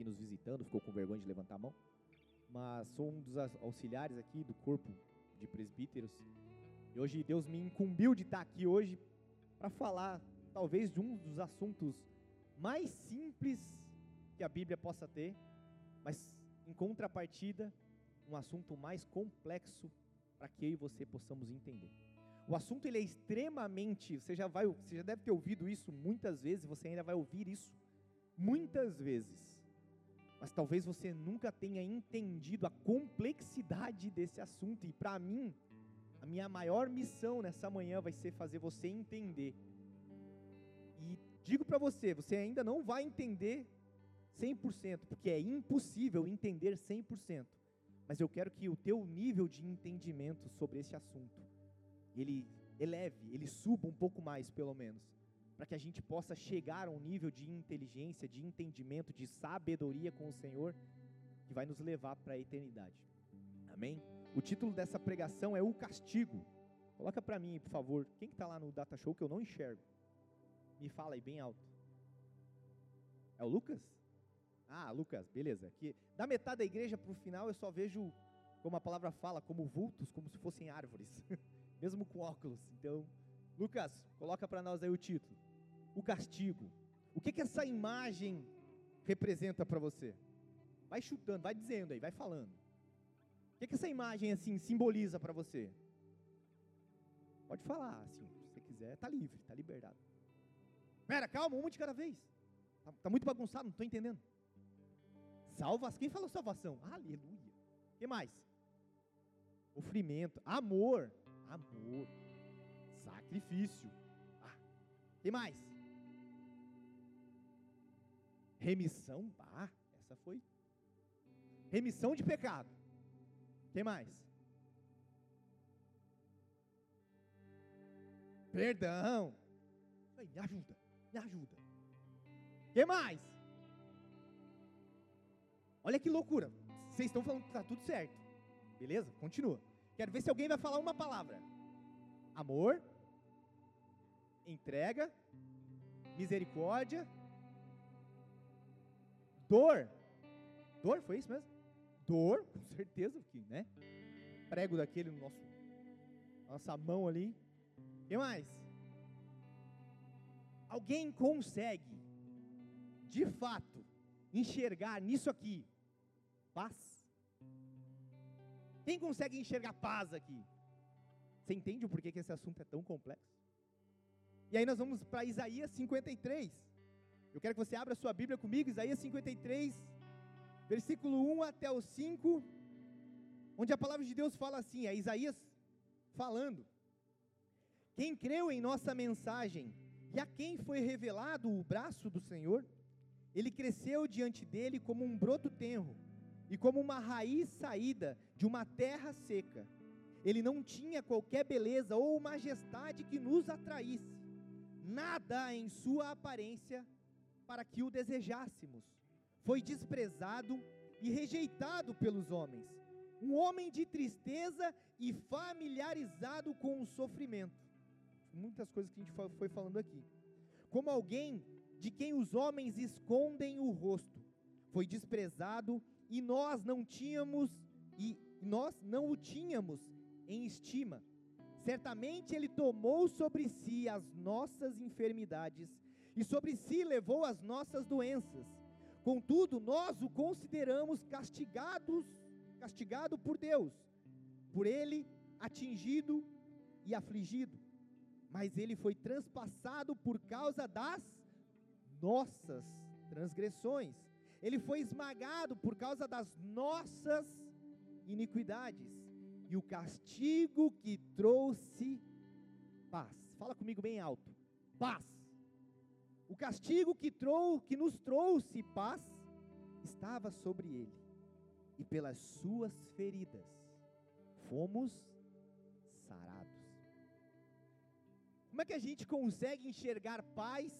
aqui nos visitando, ficou com vergonha de levantar a mão. Mas sou um dos auxiliares aqui do corpo de presbíteros. E hoje Deus me incumbiu de estar aqui hoje para falar, talvez, de um dos assuntos mais simples que a Bíblia possa ter, mas em contrapartida, um assunto mais complexo para que eu e você possamos entender. O assunto ele é extremamente, você já vai, você já deve ter ouvido isso muitas vezes, você ainda vai ouvir isso muitas vezes. Mas talvez você nunca tenha entendido a complexidade desse assunto e para mim, a minha maior missão nessa manhã vai ser fazer você entender. E digo para você, você ainda não vai entender 100%, porque é impossível entender 100%. Mas eu quero que o teu nível de entendimento sobre esse assunto ele eleve, ele suba um pouco mais, pelo menos, para que a gente possa chegar a um nível de inteligência, de entendimento, de sabedoria com o Senhor, que vai nos levar para a eternidade. Amém? O título dessa pregação é O Castigo. Coloca para mim, por favor. Quem que está lá no Data Show que eu não enxergo? Me fala aí bem alto. É o Lucas? Ah, Lucas, beleza. Aqui, da metade da igreja para o final eu só vejo, como a palavra fala, como vultos, como se fossem árvores. mesmo com óculos. Então, Lucas, coloca para nós aí o título. O castigo. O que que essa imagem representa para você? Vai chutando, vai dizendo aí, vai falando. O que que essa imagem assim simboliza para você? Pode falar, assim, se você quiser, tá livre, tá liberado. Pera, calma, um de cada vez. Tá, tá muito bagunçado, não estou entendendo. Salvas, quem falou salvação? Aleluia. O que mais? Sofrimento, amor, amor, sacrifício. Ah, que mais? Remissão, ah, essa foi. Remissão de pecado. que mais? Perdão. me ajuda, me ajuda. que mais? Olha que loucura. Vocês estão falando que está tudo certo. Beleza? Continua. Quero ver se alguém vai falar uma palavra: amor, entrega, misericórdia, dor. Dor, foi isso mesmo? Dor, com certeza, porque, né? Prego daquele no nosso nossa mão ali. Que mais? Alguém consegue, de fato, enxergar nisso aqui paz? Quem consegue enxergar paz aqui? Você entende o porquê que esse assunto é tão complexo? E aí nós vamos para Isaías 53. Eu quero que você abra sua Bíblia comigo, Isaías 53, versículo 1 até o 5, onde a palavra de Deus fala assim, é Isaías falando. Quem creu em nossa mensagem e a quem foi revelado o braço do Senhor, ele cresceu diante dele como um broto tenro e como uma raiz saída de uma terra seca. Ele não tinha qualquer beleza ou majestade que nos atraísse, nada em sua aparência para que o desejássemos. Foi desprezado e rejeitado pelos homens, um homem de tristeza e familiarizado com o sofrimento. Muitas coisas que a gente foi falando aqui. Como alguém de quem os homens escondem o rosto, foi desprezado e nós não tínhamos e nós não o tínhamos em estima. Certamente ele tomou sobre si as nossas enfermidades e sobre si levou as nossas doenças. Contudo, nós o consideramos castigados, castigado por Deus, por ele atingido e afligido. Mas ele foi transpassado por causa das nossas transgressões ele foi esmagado por causa das nossas iniquidades, e o castigo que trouxe paz. Fala comigo bem alto. Paz. O castigo que, trou que nos trouxe paz estava sobre ele, e pelas suas feridas fomos sarados. Como é que a gente consegue enxergar paz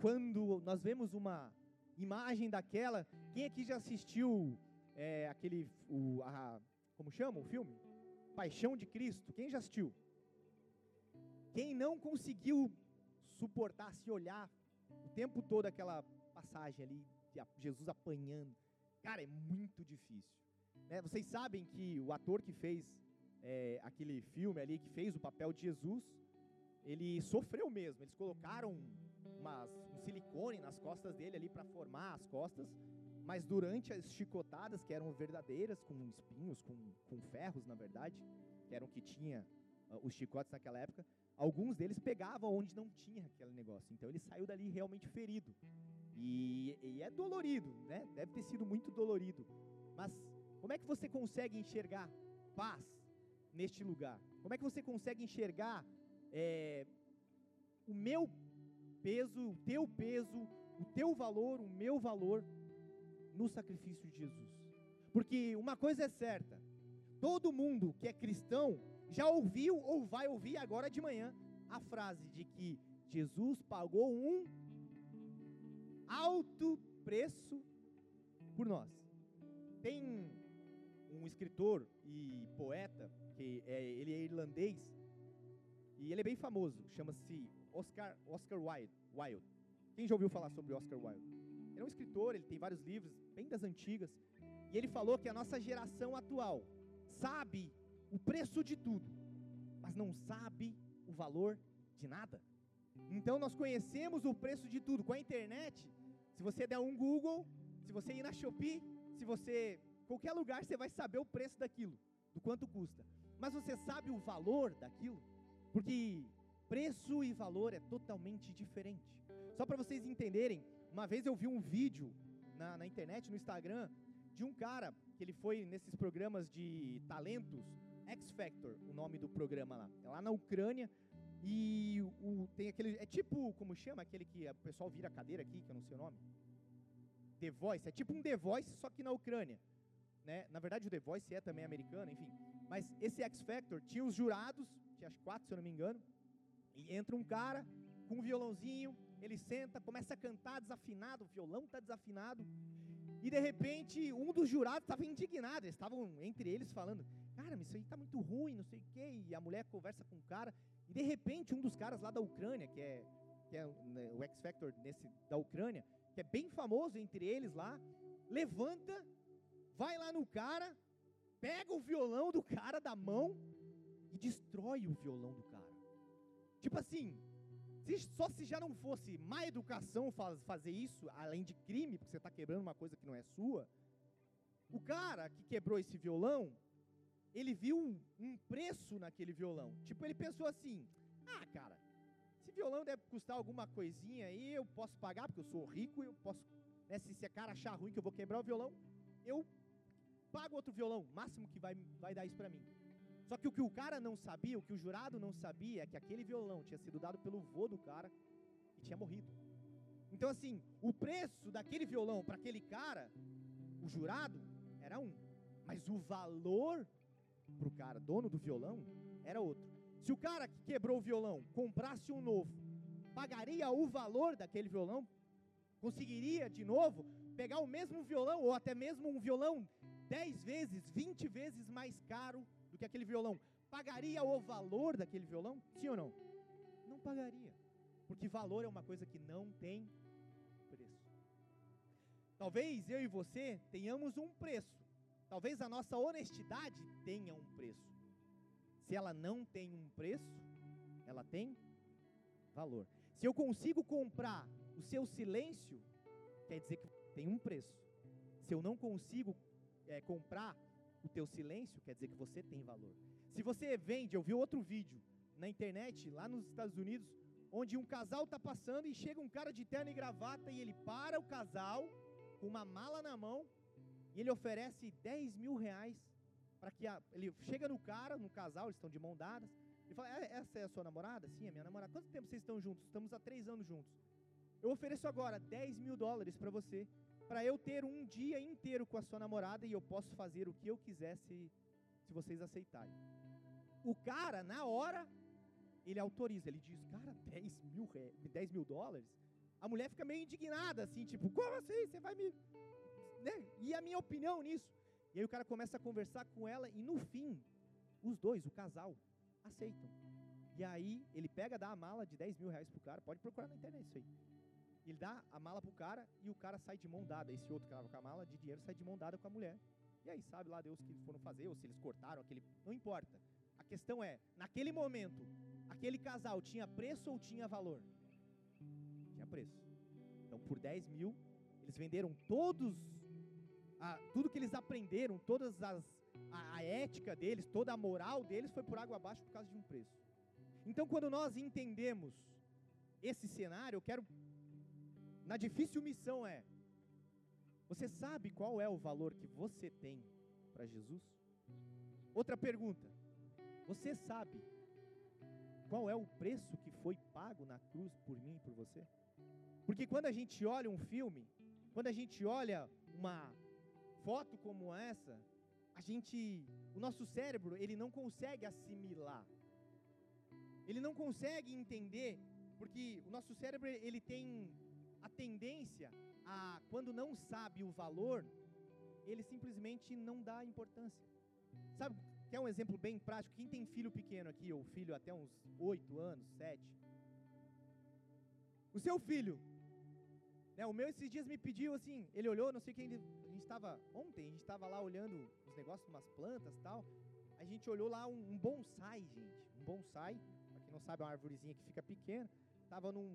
quando nós vemos uma imagem daquela. Quem aqui já assistiu é, aquele, o, a, como chama o filme? Paixão de Cristo. Quem já assistiu? Quem não conseguiu suportar se olhar tempo todo aquela passagem ali Jesus apanhando. Cara, é muito difícil. Né? Vocês sabem que o ator que fez é, aquele filme ali, que fez o papel de Jesus, ele sofreu mesmo. Eles colocaram umas, um silicone nas costas dele ali para formar as costas, mas durante as chicotadas, que eram verdadeiras, com espinhos, com, com ferros, na verdade, que eram que tinha os chicotes naquela época, alguns deles pegavam onde não tinha aquele negócio. Então ele saiu dali realmente ferido. E, e é dolorido, né? Deve ter sido muito dolorido. Mas como é que você consegue enxergar paz neste lugar? Como é que você consegue enxergar é, o meu peso, o teu peso, o teu valor, o meu valor no sacrifício de Jesus? Porque uma coisa é certa: todo mundo que é cristão já ouviu ou vai ouvir agora de manhã a frase de que Jesus pagou um alto preço por nós. Tem um escritor e poeta, que é, ele é irlandês, e ele é bem famoso, chama-se Oscar, Oscar Wilde, Wilde. Quem já ouviu falar sobre Oscar Wilde? Ele é um escritor, ele tem vários livros, bem das antigas, e ele falou que a nossa geração atual sabe o preço de tudo, mas não sabe o valor de nada. Então nós conhecemos o preço de tudo. Com a internet, se você der um Google, se você ir na Shopee, se você qualquer lugar você vai saber o preço daquilo, do quanto custa. Mas você sabe o valor daquilo? Porque preço e valor é totalmente diferente. Só para vocês entenderem, uma vez eu vi um vídeo na, na internet, no Instagram, de um cara que ele foi nesses programas de talentos, X Factor, o nome do programa lá. É lá na Ucrânia. E o, tem aquele. É tipo, como chama? Aquele que o pessoal vira a cadeira aqui, que eu não sei o nome. The Voice. É tipo um The Voice, só que na Ucrânia. Né? Na verdade, o The Voice é também americano, enfim. Mas esse X Factor tinha os jurados, tinha as quatro, se eu não me engano. E entra um cara com um violãozinho, ele senta, começa a cantar desafinado, o violão está desafinado. E de repente, um dos jurados estava indignado, eles estavam entre eles falando: Cara, isso aí está muito ruim, não sei o quê. E a mulher conversa com o cara. E de repente, um dos caras lá da Ucrânia, que é, que é né, o X Factor nesse, da Ucrânia, que é bem famoso entre eles lá, levanta, vai lá no cara, pega o violão do cara da mão e destrói o violão do cara. Tipo assim, se, só se já não fosse má educação faz, fazer isso, além de crime, porque você está quebrando uma coisa que não é sua, o cara que quebrou esse violão, ele viu um, um preço naquele violão. Tipo, ele pensou assim: ah, cara, esse violão deve custar alguma coisinha aí, eu posso pagar, porque eu sou rico, eu posso. Né, se esse cara achar ruim que eu vou quebrar o violão, eu pago outro violão, máximo que vai, vai dar isso para mim. Só que o que o cara não sabia, o que o jurado não sabia, é que aquele violão tinha sido dado pelo vô do cara e tinha morrido. Então, assim, o preço daquele violão para aquele cara, o jurado, era um. Mas o valor para o cara, dono do violão, era outro. Se o cara que quebrou o violão comprasse um novo, pagaria o valor daquele violão? Conseguiria de novo pegar o mesmo violão, ou até mesmo um violão 10 vezes, 20 vezes mais caro que aquele violão, pagaria o valor daquele violão? Sim ou não? Não pagaria. Porque valor é uma coisa que não tem preço. Talvez eu e você tenhamos um preço. Talvez a nossa honestidade tenha um preço. Se ela não tem um preço, ela tem valor. Se eu consigo comprar o seu silêncio, quer dizer que tem um preço. Se eu não consigo é, comprar o teu silêncio, quer dizer que você tem valor. Se você vende, eu vi outro vídeo na internet, lá nos Estados Unidos, onde um casal está passando e chega um cara de terno e gravata e ele para o casal com uma mala na mão e ele oferece 10 mil reais para que a, ele chega no cara, no casal, eles estão de mão dadas, e fala: é, Essa é a sua namorada? Sim, é minha namorada. Quanto tempo vocês estão juntos? Estamos há três anos juntos. Eu ofereço agora 10 mil dólares para você para eu ter um dia inteiro com a sua namorada e eu posso fazer o que eu quiser se, se vocês aceitarem. O cara, na hora, ele autoriza, ele diz, cara, 10 mil, 10 mil dólares? A mulher fica meio indignada, assim, tipo, como assim? Você vai me. Né? E a minha opinião nisso? E aí o cara começa a conversar com ela e no fim, os dois, o casal, aceitam. E aí ele pega, dá a mala de 10 mil reais pro cara, pode procurar na internet isso aí. Ele dá a mala pro cara e o cara sai de mão dada. Esse outro que tava com a mala de dinheiro sai de mão dada com a mulher. E aí, sabe lá Deus o que eles foram fazer, ou se eles cortaram aquele. Não importa. A questão é, naquele momento, aquele casal tinha preço ou tinha valor? Tinha preço. Então, por 10 mil, eles venderam todos, a, tudo que eles aprenderam, todas as a, a ética deles, toda a moral deles foi por água abaixo por causa de um preço. Então, quando nós entendemos esse cenário, eu quero. Na difícil missão é: você sabe qual é o valor que você tem para Jesus? Outra pergunta: você sabe qual é o preço que foi pago na cruz por mim e por você? Porque quando a gente olha um filme, quando a gente olha uma foto como essa, a gente, o nosso cérebro, ele não consegue assimilar. Ele não consegue entender, porque o nosso cérebro, ele tem a tendência a, quando não sabe o valor, ele simplesmente não dá importância. Sabe, quer um exemplo bem prático? Quem tem filho pequeno aqui, ou filho até uns 8 anos, 7? O seu filho, né, o meu esses dias me pediu assim, ele olhou, não sei quem, a gente estava, ontem, a gente estava lá olhando os negócios, umas plantas tal, a gente olhou lá um, um bonsai, gente, um bonsai, para quem não sabe, é uma árvorezinha que fica pequena, estava num,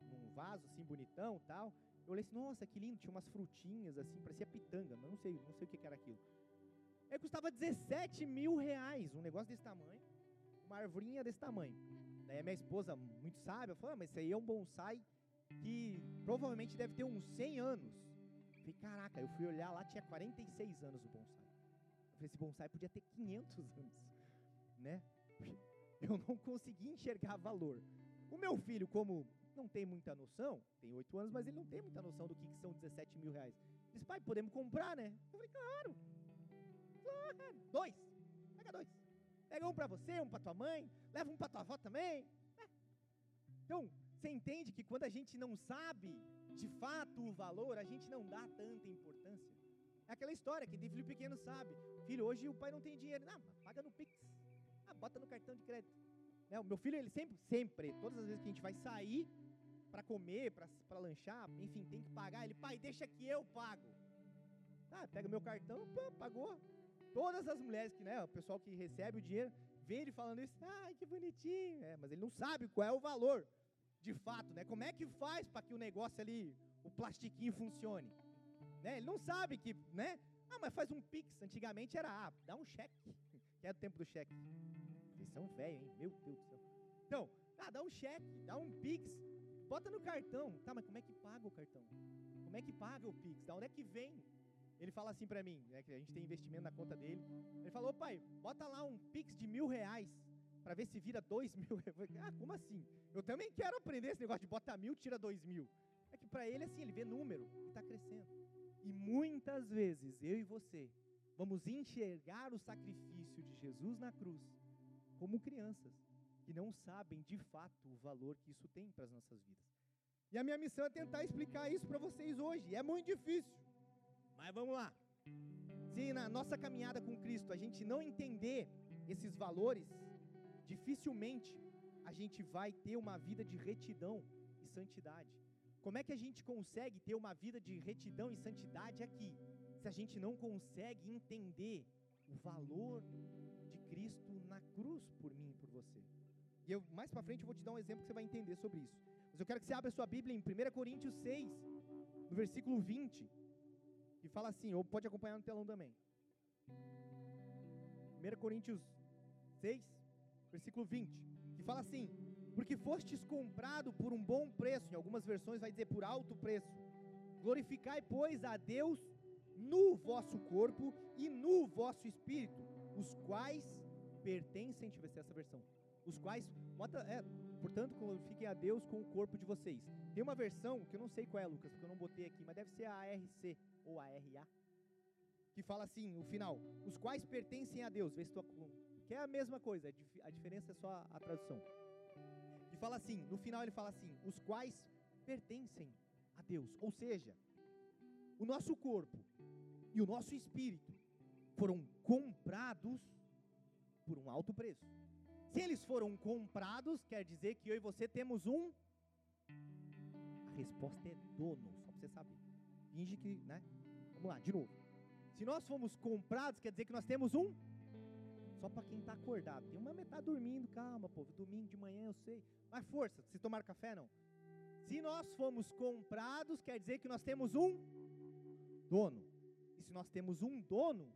num vaso assim, bonitão tal, eu olhei assim, nossa, que lindo, tinha umas frutinhas assim, parecia pitanga, mas não sei, não sei o que, era aquilo. Aí custava 17 mil reais, um negócio desse tamanho, uma arvorinha desse tamanho. Daí a minha esposa, muito sábia, falou, ah, mas isso aí é um bonsai que provavelmente deve ter uns 100 anos. Eu falei, caraca, eu fui olhar lá, tinha 46 anos o bonsai. Eu falei, esse bonsai podia ter 500 anos, né? Eu não consegui enxergar valor. O meu filho, como não tem muita noção, tem 8 anos, mas ele não tem muita noção do que, que são 17 mil reais. Diz, pai, podemos comprar, né? Eu falei, claro. claro. Dois. Pega dois. Pega um para você, um para tua mãe, leva um para tua avó também. É. Então, você entende que quando a gente não sabe de fato o valor, a gente não dá tanta importância. É aquela história que tem filho pequeno sabe. Filho, hoje o pai não tem dinheiro. Não, paga no Pix. Ah, bota no cartão de crédito. Né, o meu filho, ele sempre, sempre, todas as vezes que a gente vai sair para comer, para lanchar, enfim, tem que pagar. Ele, pai, deixa que eu pago. Ah, pega meu cartão, pagou. Todas as mulheres que, né, o pessoal que recebe o dinheiro, vê ele falando isso, ai, que bonitinho. É, mas ele não sabe qual é o valor de fato, né? Como é que faz para que o negócio ali, o plastiquinho funcione? Né? Ele não sabe que, né? Ah, mas faz um pix. Antigamente era, ah, dá um cheque. Que é do tempo do cheque. Vocês são velhos, hein? Meu Deus do céu. Então, ah, dá um cheque, dá um pix, bota no cartão. Tá, mas como é que paga o cartão? Como é que paga o pix? Da onde é que vem? Ele fala assim para mim, né, que a gente tem investimento na conta dele. Ele falou, pai, bota lá um pix de mil reais para ver se vira dois mil. ah, como assim? Eu também quero aprender esse negócio de bota mil, tira dois mil. É que para ele, assim, ele vê número e está crescendo. E muitas vezes, eu e você, vamos enxergar o sacrifício de Jesus na cruz como crianças que não sabem de fato o valor que isso tem para as nossas vidas. E a minha missão é tentar explicar isso para vocês hoje. É muito difícil, mas vamos lá. Se na nossa caminhada com Cristo a gente não entender esses valores, dificilmente a gente vai ter uma vida de retidão e santidade. Como é que a gente consegue ter uma vida de retidão e santidade aqui, se a gente não consegue entender o valor de Cristo na cruz por mim e por você? E eu, mais para frente eu vou te dar um exemplo que você vai entender sobre isso. Mas eu quero que você abra sua Bíblia em 1 Coríntios 6, no versículo 20, que fala assim, ou pode acompanhar no telão também. 1 Coríntios 6, versículo 20, que fala assim: Porque fostes comprado por um bom preço, em algumas versões vai dizer por alto preço. Glorificai, pois, a Deus no vosso corpo e no vosso espírito, os quais pertencem, deixa eu ver se é essa versão, os quais, é, portanto, glorifiquem a Deus com o corpo de vocês. Tem uma versão, que eu não sei qual é, Lucas, porque eu não botei aqui, mas deve ser a ARC ou a RA, que fala assim, o final, os quais pertencem a Deus, vê se estou que é a mesma coisa, a diferença é só a tradução. E fala assim, no final ele fala assim, os quais pertencem a Deus, ou seja, o nosso corpo e o nosso espírito foram comprados por um alto preço. Se eles foram comprados, quer dizer que eu e você temos um resposta é dono, só para você saber. Finge que, né? Vamos lá, de novo. Se nós fomos comprados, quer dizer que nós temos um só para quem está acordado. Tem uma metade dormindo, calma, povo. Domingo de manhã eu sei. Mas força, vocês tomaram café não? Se nós fomos comprados, quer dizer que nós temos um dono. E se nós temos um dono,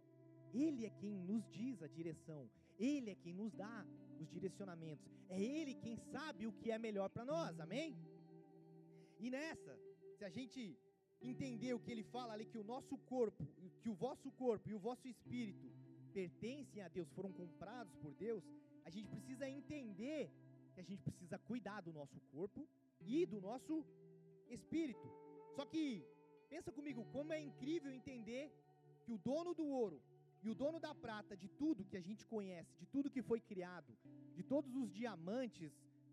ele é quem nos diz a direção, ele é quem nos dá os direcionamentos, é ele quem sabe o que é melhor para nós, amém? E nessa, se a gente entender o que ele fala ali, que o nosso corpo, que o vosso corpo e o vosso espírito pertencem a Deus, foram comprados por Deus, a gente precisa entender que a gente precisa cuidar do nosso corpo e do nosso espírito. Só que, pensa comigo, como é incrível entender que o dono do ouro e o dono da prata, de tudo que a gente conhece, de tudo que foi criado, de todos os diamantes,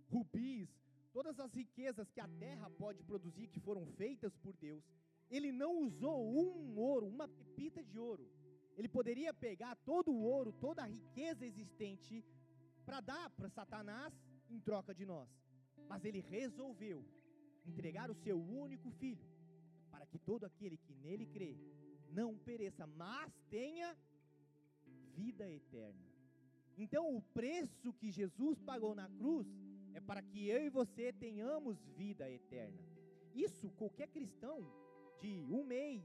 rubis, todas as riquezas que a terra pode produzir, que foram feitas por Deus, ele não usou um ouro, uma pepita de ouro. Ele poderia pegar todo o ouro, toda a riqueza existente, para dar para Satanás em troca de nós. Mas ele resolveu entregar o seu único filho, para que todo aquele que nele crê não pereça, mas tenha vida eterna. Então, o preço que Jesus pagou na cruz é para que eu e você tenhamos vida eterna. Isso qualquer cristão de um mês,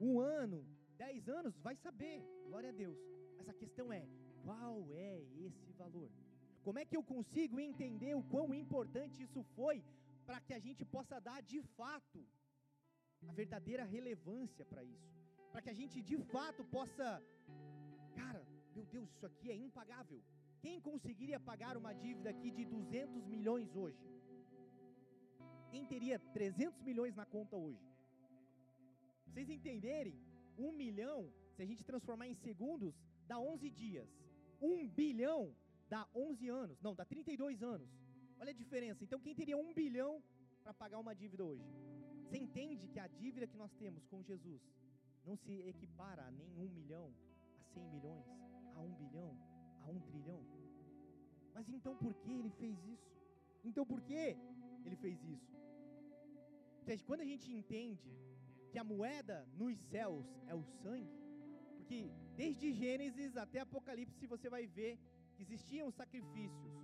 um ano, dez anos vai saber, glória a Deus. Mas a questão é: qual é esse valor? Como é que eu consigo entender o quão importante isso foi para que a gente possa dar de fato a verdadeira relevância para isso? Para que a gente de fato possa, cara, meu Deus, isso aqui é impagável. Quem conseguiria pagar uma dívida aqui de 200 milhões hoje? Quem teria 300 milhões na conta hoje? Vocês entenderem? Um milhão, se a gente transformar em segundos, dá 11 dias. Um bilhão dá 11 anos. Não, dá 32 anos. Olha a diferença. Então, quem teria um bilhão para pagar uma dívida hoje? Você entende que a dívida que nós temos com Jesus não se equipara a nem um milhão, a 100 milhões, a um bilhão, a um trilhão? Mas então por que ele fez isso? Então por que ele fez isso? Quando a gente entende que a moeda nos céus é o sangue, porque desde Gênesis até Apocalipse você vai ver que existiam sacrifícios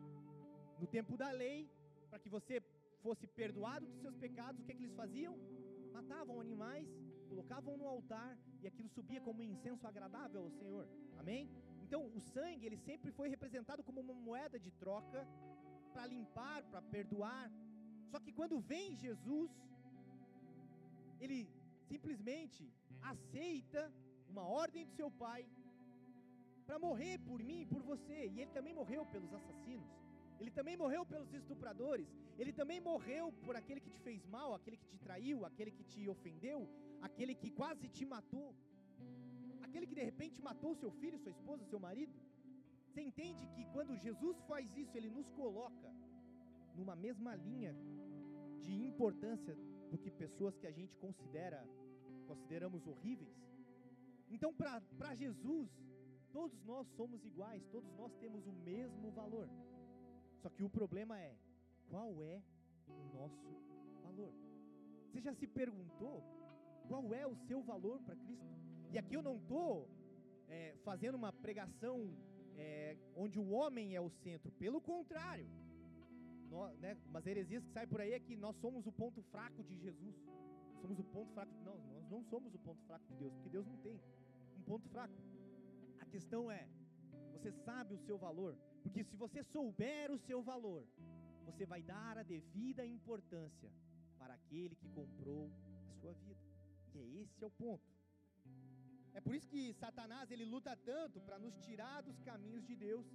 no tempo da lei, para que você fosse perdoado dos seus pecados, o que, é que eles faziam? Matavam animais, colocavam no altar e aquilo subia como incenso agradável ao Senhor. Amém? Então, o sangue, ele sempre foi representado como uma moeda de troca para limpar, para perdoar. Só que quando vem Jesus, ele simplesmente aceita uma ordem do seu pai para morrer por mim e por você. E ele também morreu pelos assassinos. Ele também morreu pelos estupradores. Ele também morreu por aquele que te fez mal, aquele que te traiu, aquele que te ofendeu, aquele que quase te matou. Aquele que de repente matou seu filho, sua esposa, seu marido. Você entende que quando Jesus faz isso, ele nos coloca numa mesma linha de importância do que pessoas que a gente considera consideramos horríveis. Então, para Jesus, todos nós somos iguais, todos nós temos o mesmo valor. Só que o problema é: qual é o nosso valor? Você já se perguntou qual é o seu valor para Cristo? E aqui eu não estou é, fazendo uma pregação é, onde o homem é o centro, pelo contrário. Nós, né, umas heresias que saem por aí é que nós somos o ponto fraco de Jesus. Somos o ponto fraco. Não, nós não somos o ponto fraco de Deus, porque Deus não tem um ponto fraco. A questão é, você sabe o seu valor? Porque se você souber o seu valor, você vai dar a devida importância para aquele que comprou a sua vida. E é esse é o ponto. É por isso que Satanás ele luta tanto para nos tirar dos caminhos de Deus,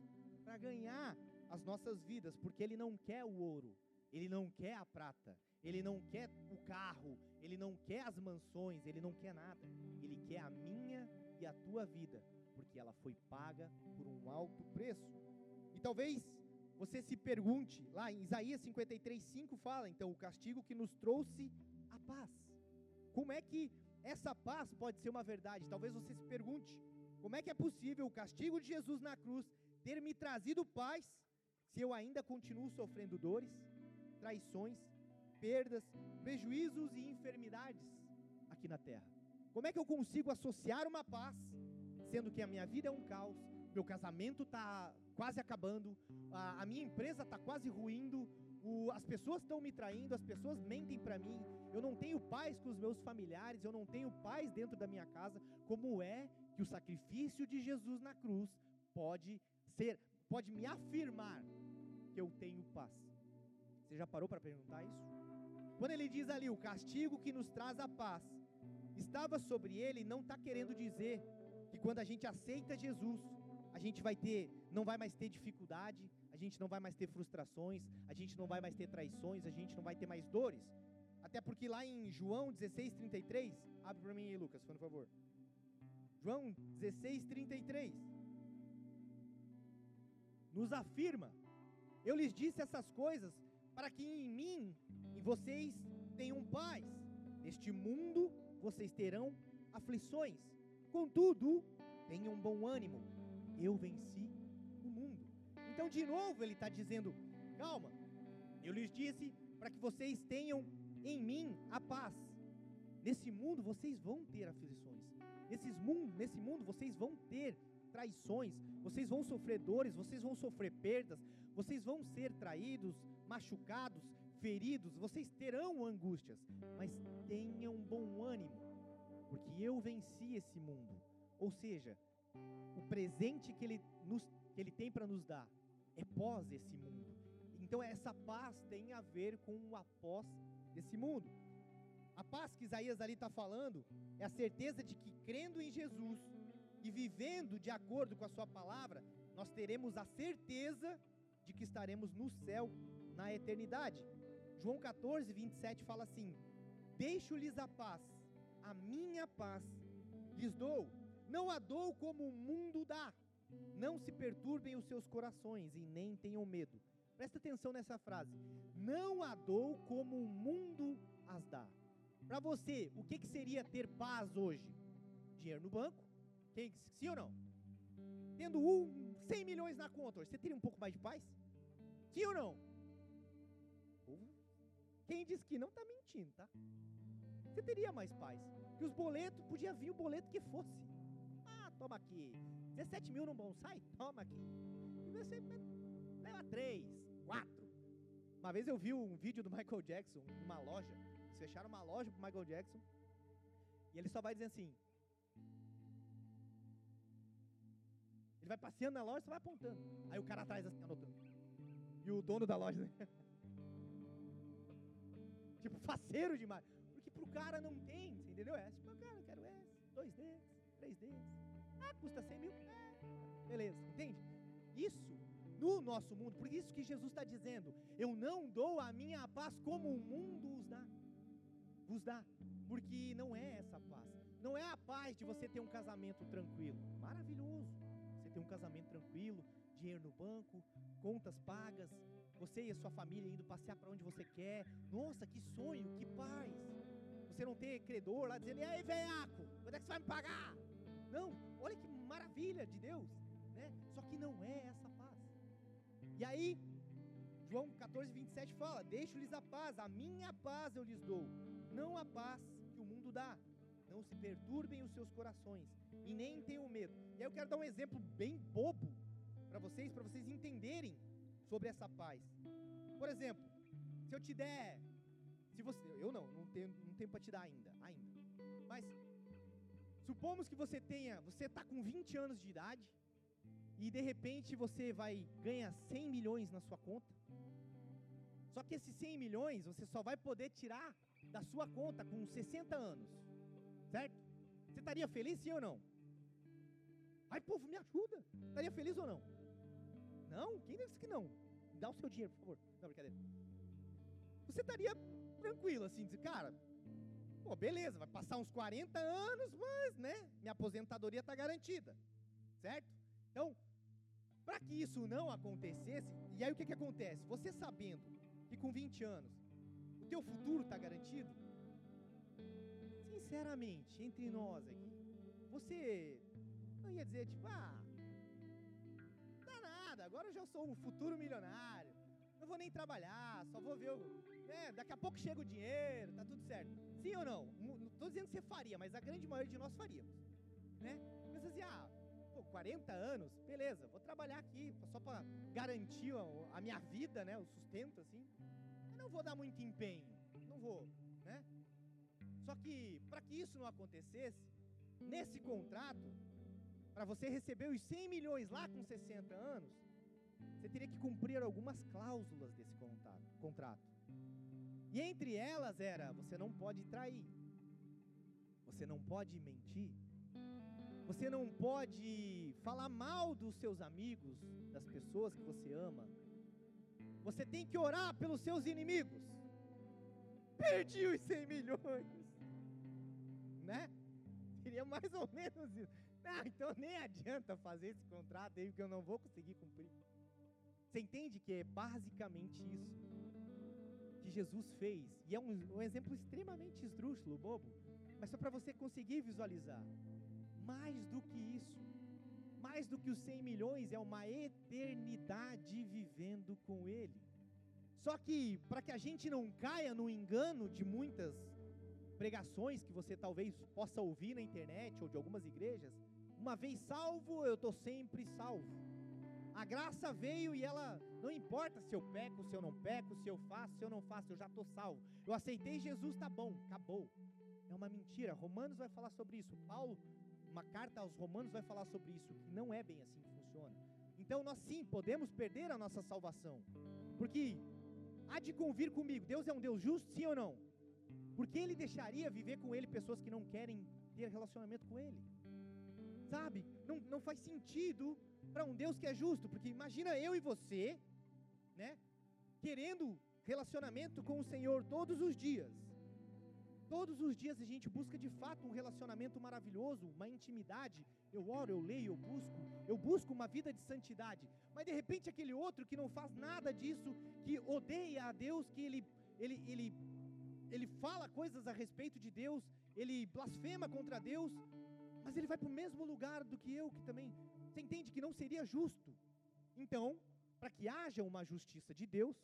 para ganhar as nossas vidas, porque ele não quer o ouro, ele não quer a prata, ele não quer o carro, ele não quer as mansões, ele não quer nada. Ele quer a minha e a tua vida, porque ela foi paga por um alto preço. E talvez você se pergunte, lá em Isaías 53:5 fala, então o castigo que nos trouxe a paz. Como é que essa paz pode ser uma verdade? Talvez você se pergunte, como é que é possível o castigo de Jesus na cruz ter me trazido paz se eu ainda continuo sofrendo dores, traições, perdas, prejuízos e enfermidades aqui na terra? Como é que eu consigo associar uma paz, sendo que a minha vida é um caos, meu casamento está quase acabando, a, a, minha empresa está quase ruindo, o, as pessoas estão me traindo, as pessoas mentem para mim, eu não tenho paz com os meus familiares, eu não tenho paz dentro da minha casa. Como é que o sacrifício de Jesus na cruz pode ser, pode me afirmar que eu tenho paz? Você já parou para perguntar isso? Quando ele diz ali, o castigo que nos traz a paz, estava sobre ele, não está querendo dizer que quando a gente aceita Jesus, a gente vai ter, não vai mais ter dificuldade, a gente não vai mais ter frustrações, a gente não vai mais ter traições, a gente não vai ter mais dores. Até porque lá em João 16, 33, abre para mim aí, Lucas, por favor. João 16, 33. Nos afirma: Eu lhes disse essas coisas para que em mim e vocês tenham paz. Neste mundo vocês terão aflições. Contudo, tenham bom ânimo. Eu venci o mundo. Então, de novo, ele está dizendo: calma, eu lhes disse para que vocês tenham em mim a paz. Nesse mundo vocês vão ter aflições. Nesses mundo, nesse mundo vocês vão ter traições, vocês vão sofrer dores, vocês vão sofrer perdas, vocês vão ser traídos, machucados, feridos, vocês terão angústias, mas tenham bom ânimo, porque eu venci esse mundo. Ou seja, o presente que ele, nos, que ele tem para nos dar é pós esse mundo. Então essa paz tem a ver com o após desse mundo. A paz que Isaías ali está falando é a certeza de que crendo em Jesus e vivendo de acordo com a sua palavra, nós teremos a certeza de que estaremos no céu na eternidade. João 14, 27 fala assim: Deixo-lhes a paz, a minha paz lhes dou, não a dou como o mundo dá. Não se perturbem os seus corações e nem tenham medo. Presta atenção nessa frase. Não a dou como o mundo as dá. Para você, o que, que seria ter paz hoje? Dinheiro no banco? Quem, sim ou não? Tendo um, 100 milhões na conta hoje, você teria um pouco mais de paz? Sim ou não? Quem diz que não está mentindo, tá? Você teria mais paz. Que os boletos, podia vir o boleto que fosse. Ah, toma aqui. 17 mil no bonsai? Toma aqui. E você leva três quatro. Uma vez eu vi um vídeo do Michael Jackson numa loja. Eles fecharam uma loja pro Michael Jackson. E ele só vai dizendo assim. Ele vai passeando na loja só vai apontando. Aí o cara atrás assim, anotando. E o dono da loja, né? tipo, faceiro demais. Porque pro cara não tem, você entendeu? É tipo, cara, eu quero esse, dois desses, três desses. Ah, custa 100 mil? É, beleza, entende? Isso no nosso mundo. Por isso que Jesus está dizendo: Eu não dou a minha paz como o mundo os dá. Vos dá. Porque não é essa paz. Não é a paz de você ter um casamento tranquilo. Maravilhoso. Ter um casamento tranquilo, dinheiro no banco, contas pagas, você e a sua família indo passear para onde você quer. Nossa, que sonho, que paz. Você não ter credor lá dizendo, e aí, veiaco, quando é que você vai me pagar? Não, olha que maravilha de Deus, né? Só que não é essa e aí, João 14, 27 fala: Deixo-lhes a paz, a minha paz eu lhes dou, não a paz que o mundo dá. Não se perturbem os seus corações e nem tenham medo. E aí eu quero dar um exemplo bem bobo para vocês, para vocês entenderem sobre essa paz. Por exemplo, se eu te der, se você, eu não, não tenho, não tenho para te dar ainda, ainda. Mas supomos que você tenha, você está com 20 anos de idade e de repente você vai ganhar 100 milhões na sua conta. Só que esses 100 milhões você só vai poder tirar da sua conta com 60 anos. Certo? Você estaria feliz sim ou não? Ai, povo, me ajuda. Estaria feliz ou não? Não? Quem disse que não? Dá o seu dinheiro, por favor. Não, brincadeira. Você estaria tranquilo assim, dizer, cara, pô, beleza, vai passar uns 40 anos, mas, né, minha aposentadoria está garantida. Certo? Então, para que isso não acontecesse, e aí o que, que acontece? Você sabendo que com 20 anos o teu futuro está garantido, sinceramente, entre nós aqui, você não ia dizer tipo, ah, dá nada, agora eu já sou um futuro milionário, não vou nem trabalhar, só vou ver o. É, daqui a pouco chega o dinheiro, tá tudo certo. Sim ou não? Não estou dizendo que você faria, mas a grande maioria de nós faríamos. Né? Pensa assim, ah, pô, 40 anos, beleza, vou trabalhar aqui só para garantir a, a minha vida, né? O sustento, assim. Eu não vou dar muito empenho, não vou? Só que, para que isso não acontecesse, nesse contrato, para você receber os 100 milhões lá com 60 anos, você teria que cumprir algumas cláusulas desse contrato. E entre elas era: você não pode trair, você não pode mentir, você não pode falar mal dos seus amigos, das pessoas que você ama. Você tem que orar pelos seus inimigos. Perdi os 100 milhões? Seria mais ou menos isso. Ah, então nem adianta fazer esse contrato aí, porque eu não vou conseguir cumprir. Você entende que é basicamente isso que Jesus fez? E é um, um exemplo extremamente esdrúxulo, bobo, mas só para você conseguir visualizar. Mais do que isso, mais do que os 100 milhões, é uma eternidade vivendo com Ele. Só que, para que a gente não caia no engano de muitas pregações que você talvez possa ouvir na internet ou de algumas igrejas, uma vez salvo, eu estou sempre salvo. A graça veio e ela não importa se eu peco, se eu não peco, se eu faço, se eu não faço, eu já estou salvo. Eu aceitei Jesus, tá bom, acabou. É uma mentira. Romanos vai falar sobre isso. Paulo, uma carta aos Romanos vai falar sobre isso, que não é bem assim que funciona. Então nós sim podemos perder a nossa salvação. Porque há de convir comigo, Deus é um Deus justo, sim ou não? Porque ele deixaria viver com ele pessoas que não querem ter relacionamento com ele. Sabe? Não, não faz sentido para um Deus que é justo, porque imagina eu e você, né, querendo relacionamento com o Senhor todos os dias. Todos os dias a gente busca de fato um relacionamento maravilhoso, uma intimidade. Eu oro, eu leio, eu busco, eu busco uma vida de santidade. Mas de repente aquele outro que não faz nada disso, que odeia a Deus, que ele ele ele ele fala coisas a respeito de Deus, ele blasfema contra Deus, mas ele vai para o mesmo lugar do que eu, que também você entende que não seria justo? Então, para que haja uma justiça de Deus,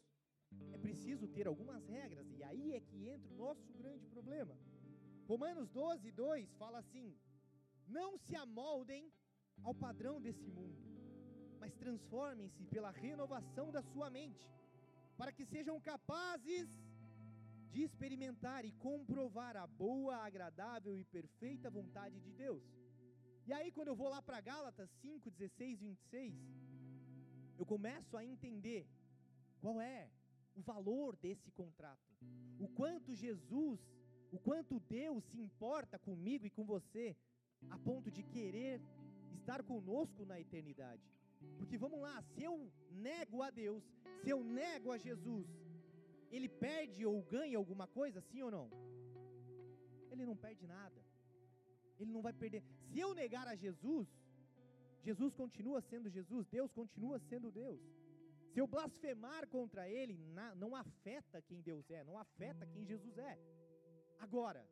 é preciso ter algumas regras, e aí é que entra o nosso grande problema. Romanos 12, 2 fala assim: Não se amoldem ao padrão desse mundo, mas transformem-se pela renovação da sua mente, para que sejam capazes de experimentar e comprovar a boa, agradável e perfeita vontade de Deus. E aí, quando eu vou lá para Gálatas 5, 16 e 26, eu começo a entender qual é o valor desse contrato. O quanto Jesus, o quanto Deus se importa comigo e com você, a ponto de querer estar conosco na eternidade. Porque vamos lá, se eu nego a Deus, se eu nego a Jesus, ele perde ou ganha alguma coisa, sim ou não? Ele não perde nada. Ele não vai perder. Se eu negar a Jesus, Jesus continua sendo Jesus, Deus continua sendo Deus. Se eu blasfemar contra Ele, não afeta quem Deus é, não afeta quem Jesus é. Agora,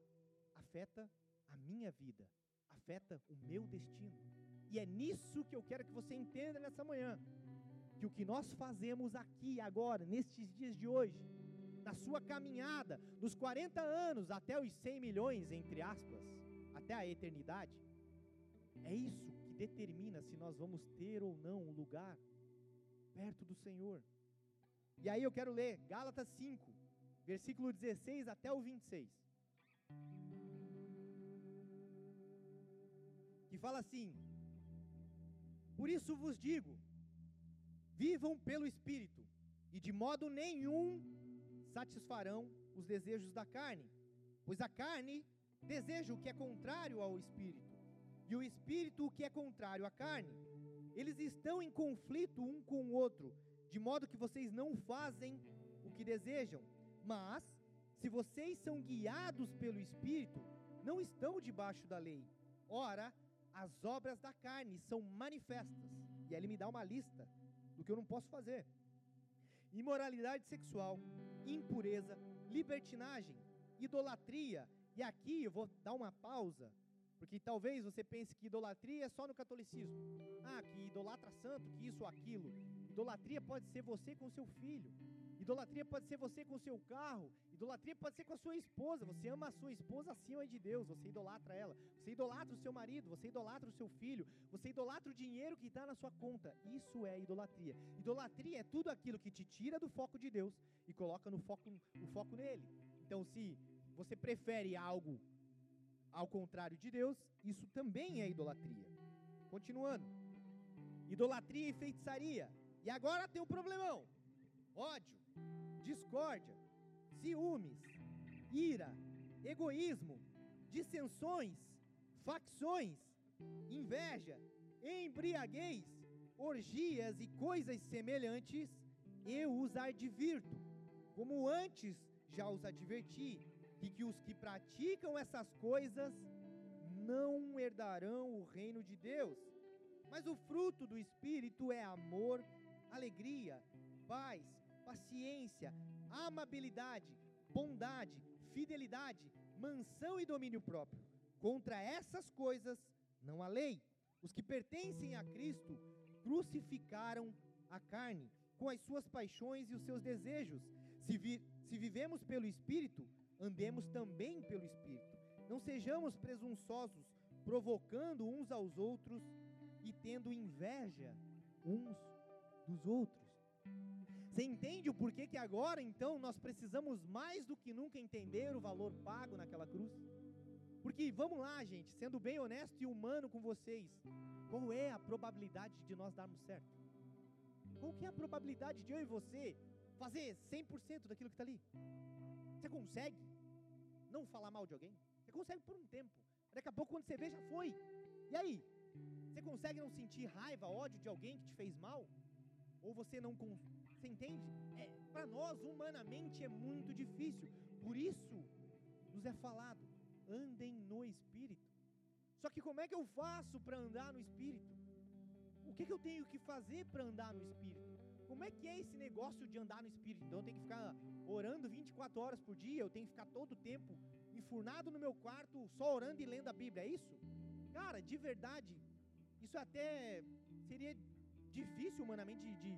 afeta a minha vida, afeta o meu destino. E é nisso que eu quero que você entenda nessa manhã. Que o que nós fazemos aqui, agora, nestes dias de hoje, na sua caminhada, nos 40 anos até os 100 milhões, entre aspas, até a eternidade, é isso que determina se nós vamos ter ou não um lugar perto do Senhor. E aí eu quero ler Gálatas 5, versículo 16 até o 26. Que fala assim: Por isso vos digo, vivam pelo Espírito, e de modo nenhum satisfarão os desejos da carne, pois a carne deseja o que é contrário ao espírito, e o espírito o que é contrário à carne. Eles estão em conflito um com o outro, de modo que vocês não fazem o que desejam. Mas, se vocês são guiados pelo espírito, não estão debaixo da lei. Ora, as obras da carne são manifestas. E aí ele me dá uma lista do que eu não posso fazer: imoralidade sexual, impureza, libertinagem, idolatria, e aqui eu vou dar uma pausa, porque talvez você pense que idolatria é só no catolicismo. Ah, que idolatra santo, que isso ou aquilo. Idolatria pode ser você com seu filho. Idolatria pode ser você com o seu carro. Idolatria pode ser com a sua esposa. Você ama a sua esposa acima de Deus. Você idolatra ela. Você idolatra o seu marido. Você idolatra o seu filho. Você idolatra o dinheiro que está na sua conta. Isso é idolatria. Idolatria é tudo aquilo que te tira do foco de Deus e coloca no foco, o foco nele. Então, se você prefere algo ao contrário de Deus, isso também é idolatria. Continuando. Idolatria e feitiçaria. E agora tem um problemão: ódio, discórdia, ciúmes, ira, egoísmo, dissensões, facções, inveja, embriaguez, orgias e coisas semelhantes, eu os advirto, como antes já os adverti, e que os que praticam essas coisas não herdarão o reino de Deus. Mas o fruto do Espírito é amor, alegria, paz, paciência, amabilidade, bondade, fidelidade, mansão e domínio próprio. Contra essas coisas não há lei. Os que pertencem a Cristo crucificaram a carne com as suas paixões e os seus desejos. Se, vi, se vivemos pelo Espírito, andemos também pelo Espírito. Não sejamos presunçosos, provocando uns aos outros e tendo inveja uns dos outros. Você entende o porquê que agora, então, nós precisamos mais do que nunca entender o valor pago naquela cruz? Porque, vamos lá, gente, sendo bem honesto e humano com vocês, qual é a probabilidade de nós darmos certo? Qual que é a probabilidade de eu e você fazer 100% daquilo que está ali? Você consegue não falar mal de alguém? Você consegue por um tempo. Daqui a pouco, quando você vê, já foi. E aí? Você consegue não sentir raiva, ódio de alguém que te fez mal? Ou você não você entende? É, para nós, humanamente, é muito difícil. Por isso, nos é falado: andem no Espírito. Só que como é que eu faço para andar no Espírito? O que, que eu tenho que fazer para andar no Espírito? Como é que é esse negócio de andar no Espírito? Então eu tenho que ficar orando 24 horas por dia, eu tenho que ficar todo o tempo enfurnado no meu quarto, só orando e lendo a Bíblia, é isso? Cara, de verdade, isso até seria difícil humanamente de,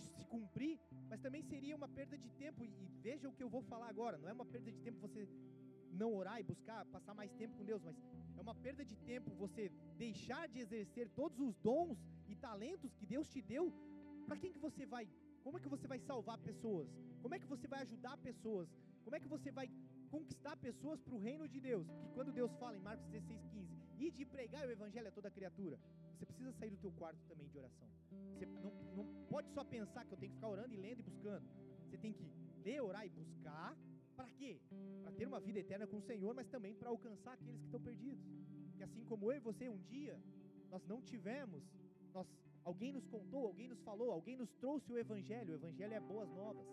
de se cumprir, mas também seria uma perda de tempo. E, veja o que eu vou falar agora: não é uma perda de tempo você não orar e buscar passar mais tempo com Deus, mas é uma perda de tempo você deixar de exercer todos os dons e talentos que Deus te deu. Para quem que você vai? Como é que você vai salvar pessoas? Como é que você vai ajudar pessoas? Como é que você vai conquistar pessoas para o reino de Deus? Porque quando Deus fala em Marcos 16, 15, e de pregar o evangelho a toda criatura, você precisa sair do teu quarto também de oração. Você não, não pode só pensar que eu tenho que ficar orando e lendo e buscando. Você tem que ler, orar e buscar. Para quê? Para ter uma vida eterna com o Senhor, mas também para alcançar aqueles que estão perdidos. Que assim como eu e você um dia, nós não tivemos, nós, alguém nos contou, alguém nos falou, alguém nos trouxe o Evangelho. O Evangelho é boas novas.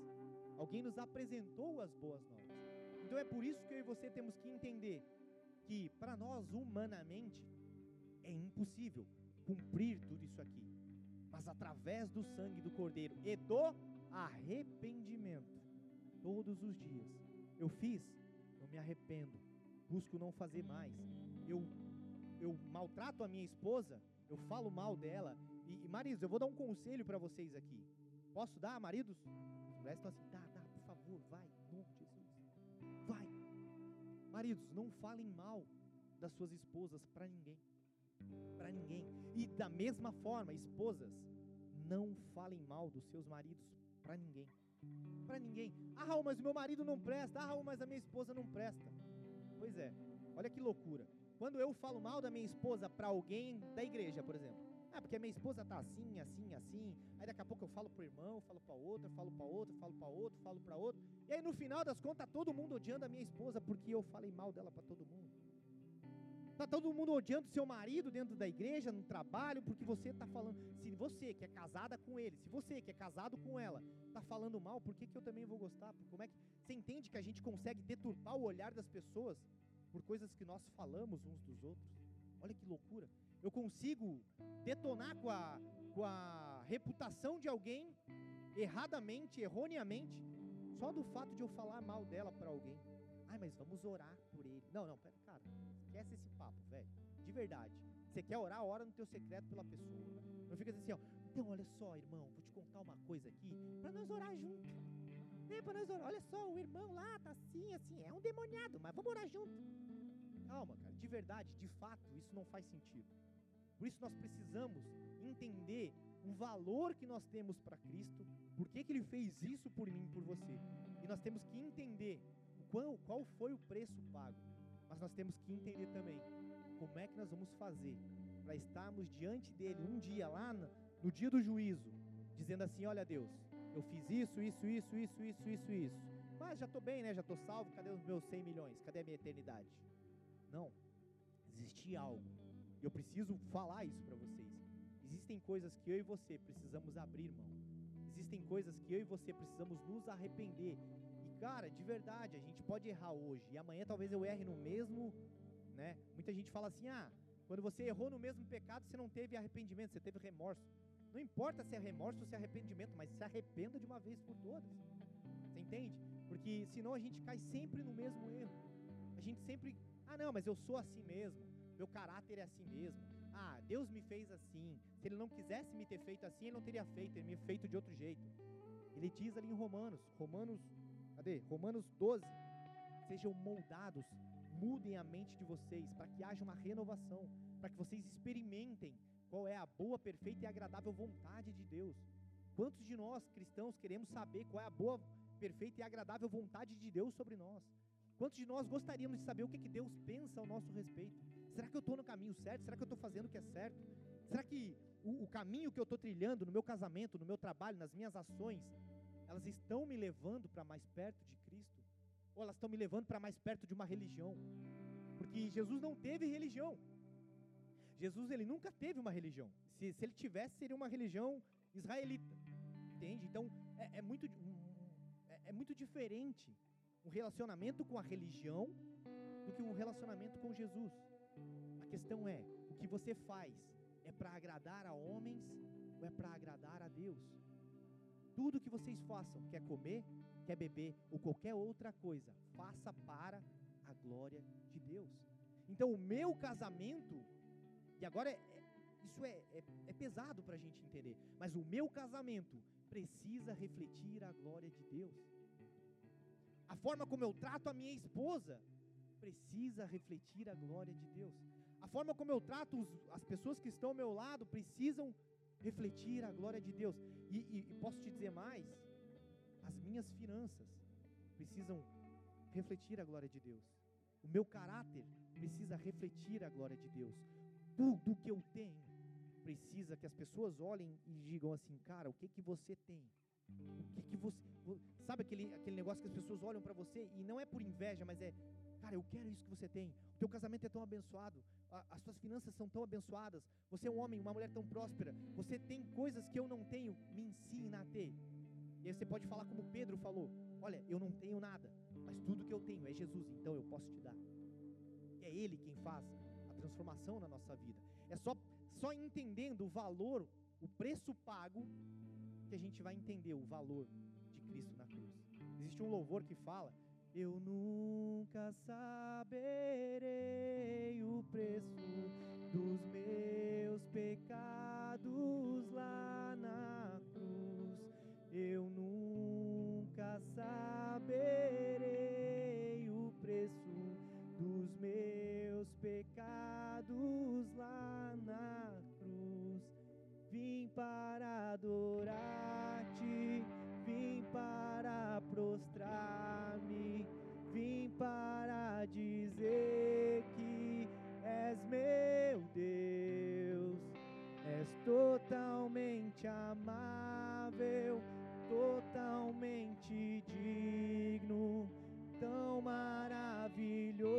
Alguém nos apresentou as boas novas. Então é por isso que eu e você temos que entender que para nós humanamente é impossível cumprir tudo isso aqui. Mas através do sangue do Cordeiro e do arrependimento, todos os dias, eu fiz, eu me arrependo, busco não fazer mais. Eu, eu maltrato a minha esposa, eu falo mal dela. E, e maridos, eu vou dar um conselho para vocês aqui. Posso dar, maridos? Os mulheres estão assim, dá, dá, por favor, vai, de Jesus. Vai. Maridos, não falem mal das suas esposas para ninguém para ninguém. E da mesma forma, esposas, não falem mal dos seus maridos para ninguém. Para ninguém. Ah, Raul, mas o meu marido não presta. Ah, Raul, mas a minha esposa não presta. Pois é, olha que loucura. Quando eu falo mal da minha esposa para alguém da igreja, por exemplo. Ah, porque a minha esposa tá assim, assim, assim. Aí daqui a pouco eu falo pro irmão, falo para outro, falo para outro, falo para outro, falo para outro. E aí no final das contas, todo mundo odiando a minha esposa porque eu falei mal dela para todo mundo. Está todo mundo odiando seu marido dentro da igreja, no trabalho, porque você está falando. Se você que é casada com ele, se você que é casado com ela, está falando mal, por que, que eu também vou gostar? Como é que você entende que a gente consegue deturpar o olhar das pessoas por coisas que nós falamos uns dos outros? Olha que loucura. Eu consigo detonar com a, com a reputação de alguém erradamente, erroneamente, só do fato de eu falar mal dela para alguém. Ai, mas vamos orar por ele. Não, não, pera, cara, esquece esse papo, velho. De verdade. Você quer orar, ora no teu secreto pela pessoa. Não fica assim, ó. Então, olha só, irmão, vou te contar uma coisa aqui, para nós orar junto. né, para nós orar. Olha só, o irmão lá tá assim, assim, é um demoniado, mas vamos orar junto. Calma, cara, de verdade, de fato, isso não faz sentido. Por isso nós precisamos entender o valor que nós temos para Cristo, por que, que Ele fez isso por mim por você. E nós temos que entender qual, qual foi o preço pago. Mas nós temos que entender também como é que nós vamos fazer para estarmos diante dele um dia lá no, no dia do juízo, dizendo assim: Olha, Deus, eu fiz isso, isso, isso, isso, isso, isso, isso. Mas já estou bem, né? Já estou salvo. Cadê os meus 100 milhões? Cadê a minha eternidade? Não. Existia algo. Eu preciso falar isso para vocês. Existem coisas que eu e você precisamos abrir mão. Existem coisas que eu e você precisamos nos arrepender. Cara, de verdade, a gente pode errar hoje e amanhã talvez eu erre no mesmo, né? Muita gente fala assim: "Ah, quando você errou no mesmo pecado, você não teve arrependimento, você teve remorso". Não importa se é remorso ou se é arrependimento, mas se arrependa de uma vez por todas. Você entende? Porque senão a gente cai sempre no mesmo erro. A gente sempre, ah, não, mas eu sou assim mesmo. Meu caráter é assim mesmo. Ah, Deus me fez assim. Se ele não quisesse me ter feito assim, ele não teria feito, ele me feito de outro jeito. Ele diz ali em Romanos, Romanos, cadê? Romanos 12. Sejam moldados, mudem a mente de vocês, para que haja uma renovação, para que vocês experimentem qual é a boa, perfeita e agradável vontade de Deus. Quantos de nós cristãos queremos saber qual é a boa, perfeita e agradável vontade de Deus sobre nós? Quantos de nós gostaríamos de saber o que, que Deus pensa ao nosso respeito? Será que eu estou no caminho certo? Será que eu estou fazendo o que é certo? Será que o, o caminho que eu estou trilhando no meu casamento, no meu trabalho, nas minhas ações, elas estão me levando para mais perto de Cristo? Ou elas estão me levando para mais perto de uma religião? Porque Jesus não teve religião. Jesus ele nunca teve uma religião. Se, se ele tivesse, seria uma religião israelita. Entende? Então é, é muito, é, é muito diferente um relacionamento com a religião do que um relacionamento com Jesus. A questão é: o que você faz é para agradar a homens ou é para agradar a Deus? Tudo que vocês façam, quer comer, quer beber ou qualquer outra coisa, faça para a glória de Deus. Então, o meu casamento, e agora é, é, isso é, é, é pesado para a gente entender, mas o meu casamento precisa refletir a glória de Deus. A forma como eu trato a minha esposa precisa refletir a glória de Deus. A forma como eu trato os, as pessoas que estão ao meu lado precisam refletir a glória de Deus. E, e, e posso te dizer mais: as minhas finanças precisam refletir a glória de Deus. O meu caráter precisa refletir a glória de Deus. Tudo que eu tenho precisa que as pessoas olhem e digam assim, cara, o que que você tem? O que que você, sabe aquele aquele negócio que as pessoas olham para você e não é por inveja, mas é, cara, eu quero isso que você tem. O teu casamento é tão abençoado, as suas finanças são tão abençoadas. Você é um homem, uma mulher tão próspera. Você tem coisas que eu não tenho. Me ensina a ter. E aí você pode falar como Pedro falou: Olha, eu não tenho nada, mas tudo que eu tenho é Jesus, então eu posso te dar. E é Ele quem faz a transformação na nossa vida. É só, só entendendo o valor, o preço pago, que a gente vai entender o valor de Cristo na cruz. Existe um louvor que fala: Eu nunca saberei o preço dos meus pecados lá na cruz. Eu nunca saberei o preço dos meus pecados lá na cruz. Vim para adorar-te, para prostrar-me, vim para dizer que és meu Deus, és totalmente amável, totalmente digno, tão maravilhoso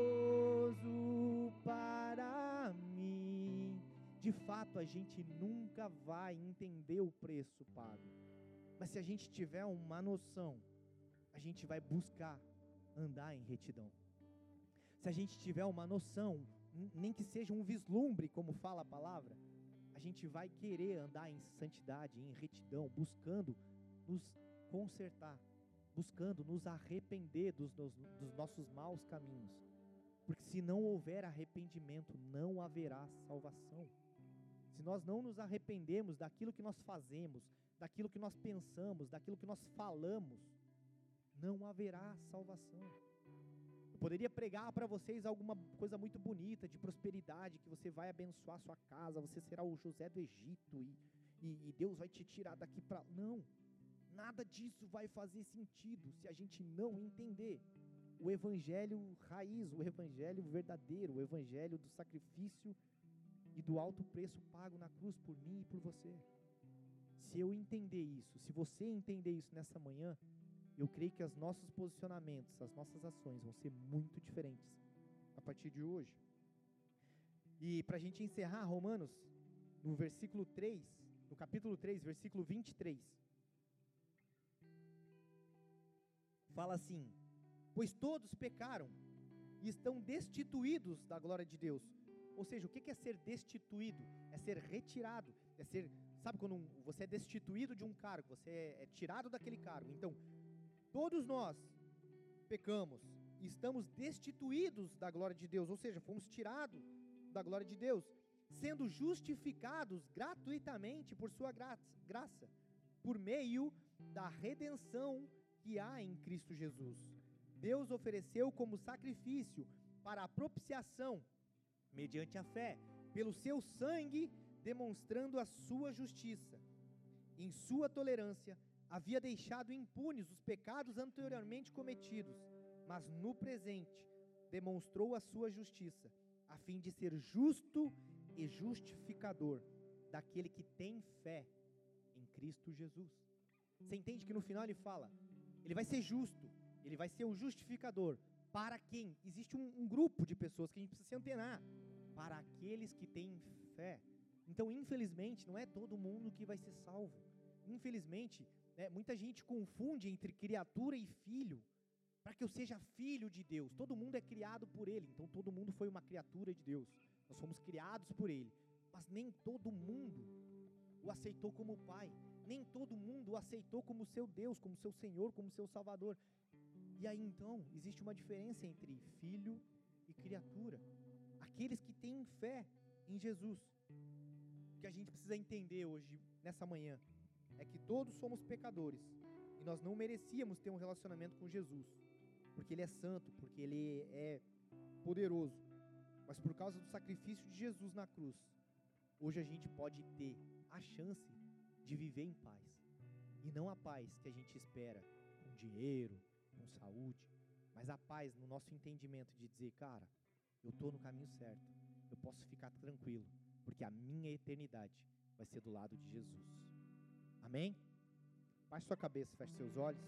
para mim. De fato, a gente nunca vai entender o preço pago, mas se a gente tiver uma noção, a gente vai buscar andar em retidão. Se a gente tiver uma noção, nem que seja um vislumbre, como fala a palavra, a gente vai querer andar em santidade, em retidão, buscando nos consertar, buscando nos arrepender dos, dos, dos nossos maus caminhos. Porque se não houver arrependimento, não haverá salvação. Se nós não nos arrependemos daquilo que nós fazemos, daquilo que nós pensamos, daquilo que nós falamos, não haverá salvação. Eu poderia pregar para vocês alguma coisa muito bonita, de prosperidade, que você vai abençoar sua casa, você será o José do Egito e, e, e Deus vai te tirar daqui para. Não, nada disso vai fazer sentido se a gente não entender o evangelho raiz, o evangelho verdadeiro, o evangelho do sacrifício e do alto preço pago na cruz por mim e por você. Se eu entender isso, se você entender isso nessa manhã, eu creio que os nossos posicionamentos, as nossas ações vão ser muito diferentes a partir de hoje. E para a gente encerrar, Romanos, no versículo 3, no capítulo 3, versículo 23, fala assim: Pois todos pecaram e estão destituídos da glória de Deus. Ou seja, o que é ser destituído? É ser retirado, é ser, sabe quando você é destituído de um cargo, você é, é tirado daquele cargo. Então, Todos nós pecamos e estamos destituídos da glória de Deus, ou seja, fomos tirados da glória de Deus, sendo justificados gratuitamente por Sua graça, por meio da redenção que há em Cristo Jesus. Deus ofereceu como sacrifício para a propiciação, mediante a fé, pelo seu sangue, demonstrando a sua justiça. Em sua tolerância, havia deixado impunes os pecados anteriormente cometidos, mas no presente demonstrou a sua justiça, a fim de ser justo e justificador daquele que tem fé em Cristo Jesus. Você entende que no final ele fala, ele vai ser justo, ele vai ser o justificador. Para quem? Existe um, um grupo de pessoas que a gente precisa se antenar. Para aqueles que têm fé. Então, infelizmente, não é todo mundo que vai ser salvo. Infelizmente, né? Muita gente confunde entre criatura e filho, para que eu seja filho de Deus. Todo mundo é criado por Ele, então todo mundo foi uma criatura de Deus. Nós fomos criados por Ele, mas nem todo mundo o aceitou como Pai, nem todo mundo o aceitou como seu Deus, como seu Senhor, como seu Salvador. E aí então existe uma diferença entre filho e criatura. Aqueles que têm fé em Jesus. Que a gente precisa entender hoje, nessa manhã, é que todos somos pecadores e nós não merecíamos ter um relacionamento com Jesus, porque Ele é santo, porque Ele é poderoso. Mas por causa do sacrifício de Jesus na cruz, hoje a gente pode ter a chance de viver em paz. E não a paz que a gente espera com dinheiro, com saúde, mas a paz no nosso entendimento de dizer, cara, eu estou no caminho certo, eu posso ficar tranquilo, porque a minha eternidade vai ser do lado de Jesus. Amém? Baixe sua cabeça, feche seus olhos.